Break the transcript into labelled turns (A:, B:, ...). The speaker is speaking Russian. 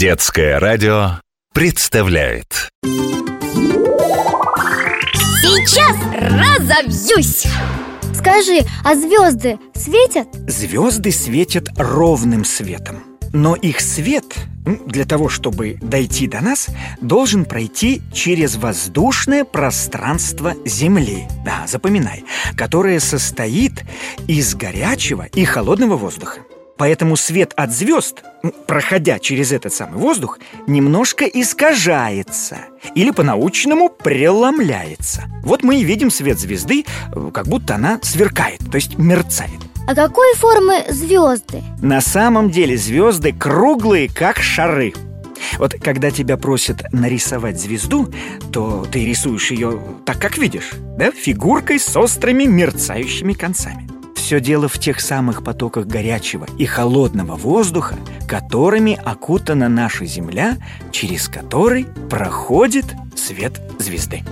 A: Детское радио представляет
B: Сейчас разобьюсь!
C: Скажи, а звезды светят?
D: Звезды светят ровным светом. Но их свет, для того, чтобы дойти до нас, должен пройти через воздушное пространство Земли. Да, запоминай, которое состоит из горячего и холодного воздуха. Поэтому свет от звезд, проходя через этот самый воздух, немножко искажается или по-научному преломляется. Вот мы и видим свет звезды, э, как будто она сверкает, то есть мерцает.
C: А какой формы звезды?
D: На самом деле звезды круглые, как шары. Вот когда тебя просят нарисовать звезду, то ты рисуешь ее так, как видишь, да? Фигуркой с острыми мерцающими концами. Все дело в тех самых потоках горячего и холодного воздуха, которыми окутана наша Земля, через который проходит свет звезды.